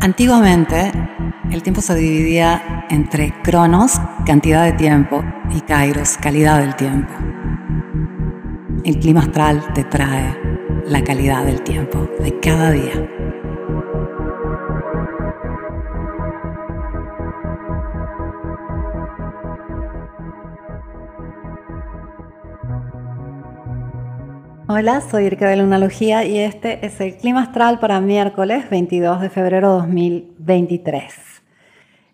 Antiguamente, el tiempo se dividía entre cronos, cantidad de tiempo, y kairos, calidad del tiempo. El clima astral te trae la calidad del tiempo de cada día. Hola, soy Erika de Lunalogía y este es el clima astral para miércoles 22 de febrero 2023.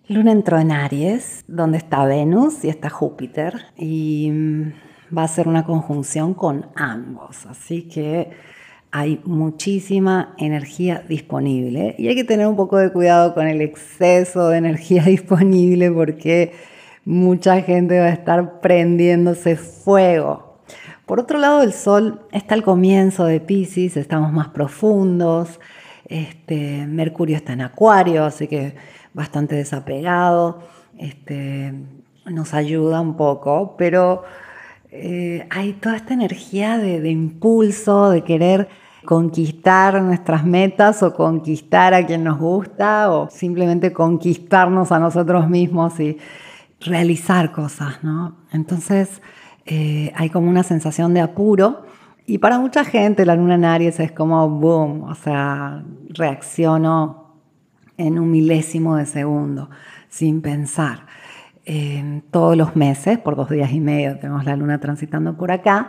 Luna entró en Aries, donde está Venus y está Júpiter, y mm, va a ser una conjunción con ambos, así que hay muchísima energía disponible y hay que tener un poco de cuidado con el exceso de energía disponible porque mucha gente va a estar prendiéndose fuego por otro lado, el Sol está al comienzo de Pisces, estamos más profundos, este, Mercurio está en Acuario, así que bastante desapegado, este, nos ayuda un poco, pero eh, hay toda esta energía de, de impulso, de querer conquistar nuestras metas o conquistar a quien nos gusta o simplemente conquistarnos a nosotros mismos y realizar cosas, ¿no? Entonces, eh, hay como una sensación de apuro. Y para mucha gente la luna en Aries es como boom, o sea, reacciono en un milésimo de segundo, sin pensar. todos los meses, por dos días y medio, tenemos la luna transitando por acá.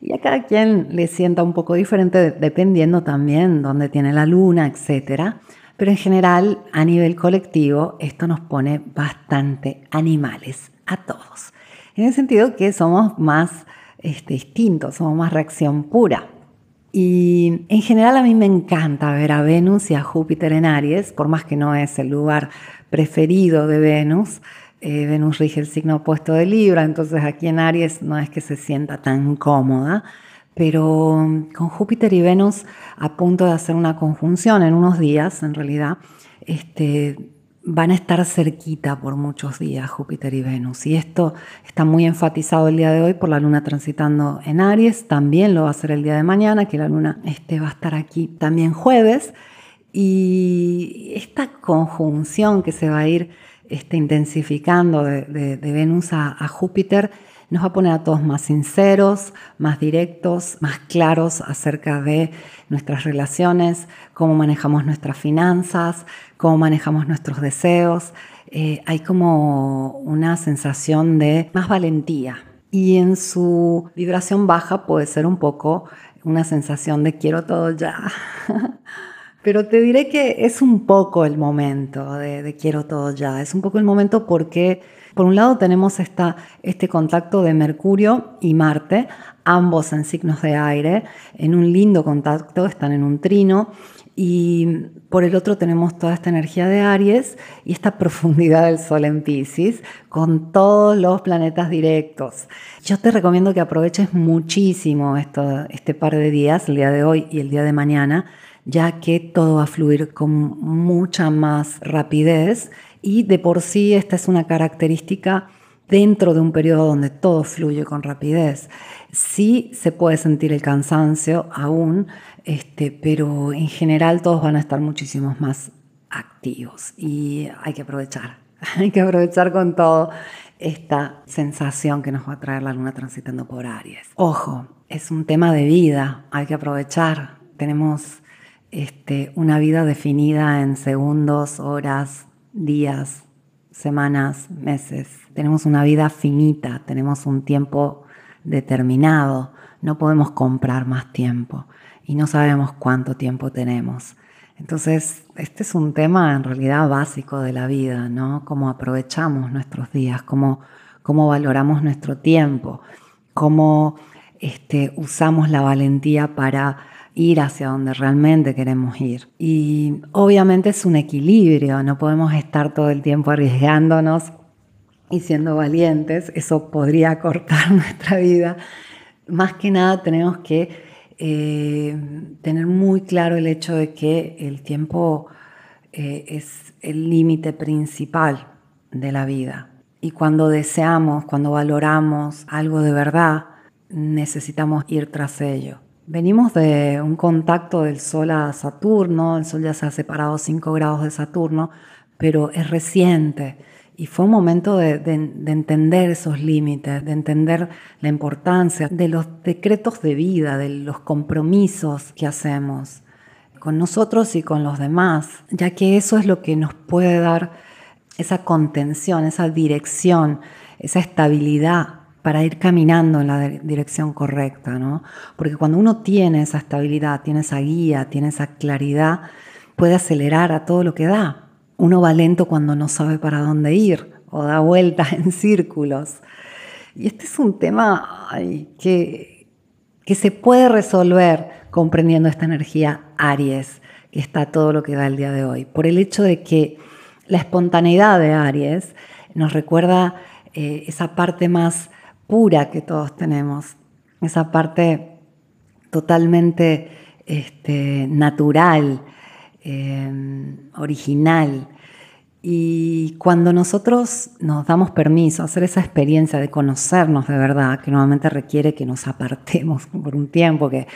Y a cada quien le sienta un poco diferente dependiendo también dónde tiene la luna, etc. Pero en general, a nivel colectivo, esto nos pone bastante animales a todos en el sentido que somos más este, distintos, somos más reacción pura. Y en general a mí me encanta ver a Venus y a Júpiter en Aries, por más que no es el lugar preferido de Venus. Eh, Venus rige el signo opuesto de Libra, entonces aquí en Aries no es que se sienta tan cómoda, pero con Júpiter y Venus a punto de hacer una conjunción en unos días, en realidad, este, van a estar cerquita por muchos días Júpiter y Venus. Y esto está muy enfatizado el día de hoy por la luna transitando en Aries. También lo va a hacer el día de mañana, que la luna este, va a estar aquí también jueves. Y esta conjunción que se va a ir este, intensificando de, Venus a Júpiter nos va a poner a todos más sinceros, más directos, más claros acerca de nuestras relaciones, cómo manejamos nuestras finanzas, cómo manejamos nuestros deseos. Eh, hay como una sensación de más valentía. Y en su vibración baja puede ser un poco una sensación de quiero todo ya. Pero te diré que es un poco el momento de, de quiero todo ya. Es un poco el momento porque por un lado tenemos este contacto de Mercurio y Marte, ambos en signos de aire, en un lindo contacto, están en un trino. Y por el otro tenemos toda esta energía de Aries y esta profundidad del Sol en Pisces con todos los planetas directos. Yo te recomiendo que aproveches muchísimo esto, este par de días, el día de hoy y el día de mañana, ya que todo va a fluir con mucha más rapidez y de por sí esta es una característica dentro de un periodo donde todo fluye con rapidez. Sí se puede sentir el cansancio aún, este, pero en general todos van a estar muchísimos más activos y hay que aprovechar, hay que aprovechar con todo esta sensación que nos va a traer la luna transitando por Aries. Ojo, es un tema de vida, hay que aprovechar. Tenemos este, una vida definida en segundos, horas, días, semanas, meses. Tenemos una vida finita, tenemos un tiempo determinado, no podemos comprar más tiempo y no sabemos cuánto tiempo tenemos. Entonces, este es un tema en realidad básico de la vida, ¿no? Cómo aprovechamos nuestros días, cómo, cómo valoramos nuestro tiempo, cómo este, usamos la valentía para ir hacia donde realmente queremos ir. Y obviamente es un equilibrio, no podemos estar todo el tiempo arriesgándonos y siendo valientes, eso podría cortar nuestra vida. Más que nada tenemos que eh, tener muy claro el hecho de que el tiempo eh, es el límite principal de la vida. Y cuando deseamos, cuando valoramos algo de verdad, necesitamos ir tras ello Venimos de un contacto del Sol a Saturno, el Sol ya se ha separado 5 grados de Saturno, pero es reciente. Y fue un momento de, entender esos límites, de entender la importancia de los decretos de vida, de los compromisos que hacemos con nosotros y con los demás, ya que eso es lo que nos puede dar esa contención, esa dirección, esa estabilidad para ir caminando en la dirección correcta, ¿no? Porque cuando uno tiene esa estabilidad, tiene esa guía, tiene esa claridad, puede acelerar a todo lo que da. Uno va lento cuando no sabe para dónde ir o da vueltas en círculos. Y este es un tema que, que se puede resolver comprendiendo esta energía Aries, que está todo lo que da el día de hoy, por el hecho de que la espontaneidad de Aries nos recuerda eh, esa parte más pura que todos tenemos, esa parte totalmente este, natural, em, original. Y cuando nosotros nos damos permiso a hacer esa experiencia de conocernos de verdad, que normalmente requiere que nos apartemos por un tiempo, que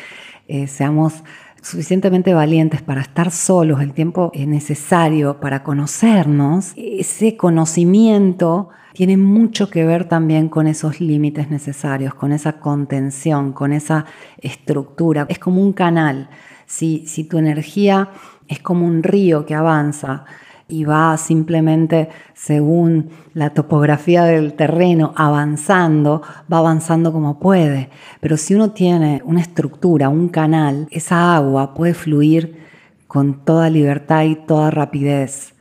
eh, seamos suficientemente valientes para estar solos el tiempo necesario para conocernos, ese conocimiento tiene mucho que ver también con esos límites necesarios, con esa contención, con esa estructura. Es como un canal. Si, si tu energía es como un río que avanza, y va simplemente según la topografía del terreno avanzando, va avanzando como puede. Pero si uno tiene una estructura, un canal, esa agua puede fluir con toda libertad y toda rapidez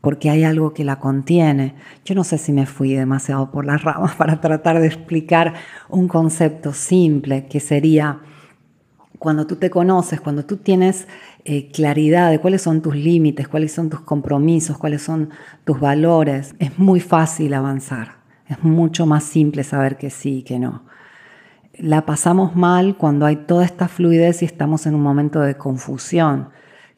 porque hay algo que la contiene. Yo no sé si me fui demasiado por las ramas para tratar de explicar un concepto simple que sería cuando tú te conoces, cuando tú tienes eh, claridad de cuáles son tus límites, cuáles son tus compromisos, cuáles son tus valores, es muy fácil avanzar. Es mucho más simple saber que sí y que no. La pasamos mal cuando hay toda esta fluidez y estamos en un momento de confusión.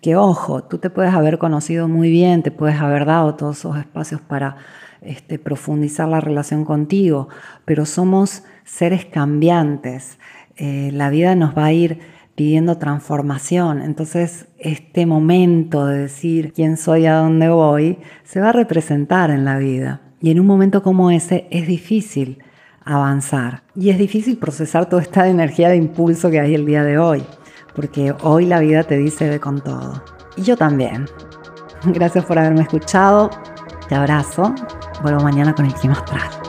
Que ojo, tú te puedes haber conocido muy bien, te puedes haber dado todos esos espacios para este, profundizar la relación contigo, pero somos seres cambiantes. Eh, la vida nos va a ir pidiendo transformación. Entonces, este momento de decir quién soy, a dónde voy, se va a representar en la vida. Y en un momento como ese es difícil avanzar. Y es difícil procesar toda esta energía de impulso que hay el día de hoy. Porque hoy la vida te dice ve con todo. Y yo también. Gracias por haberme escuchado. Te abrazo. Vuelvo mañana con el clima astral.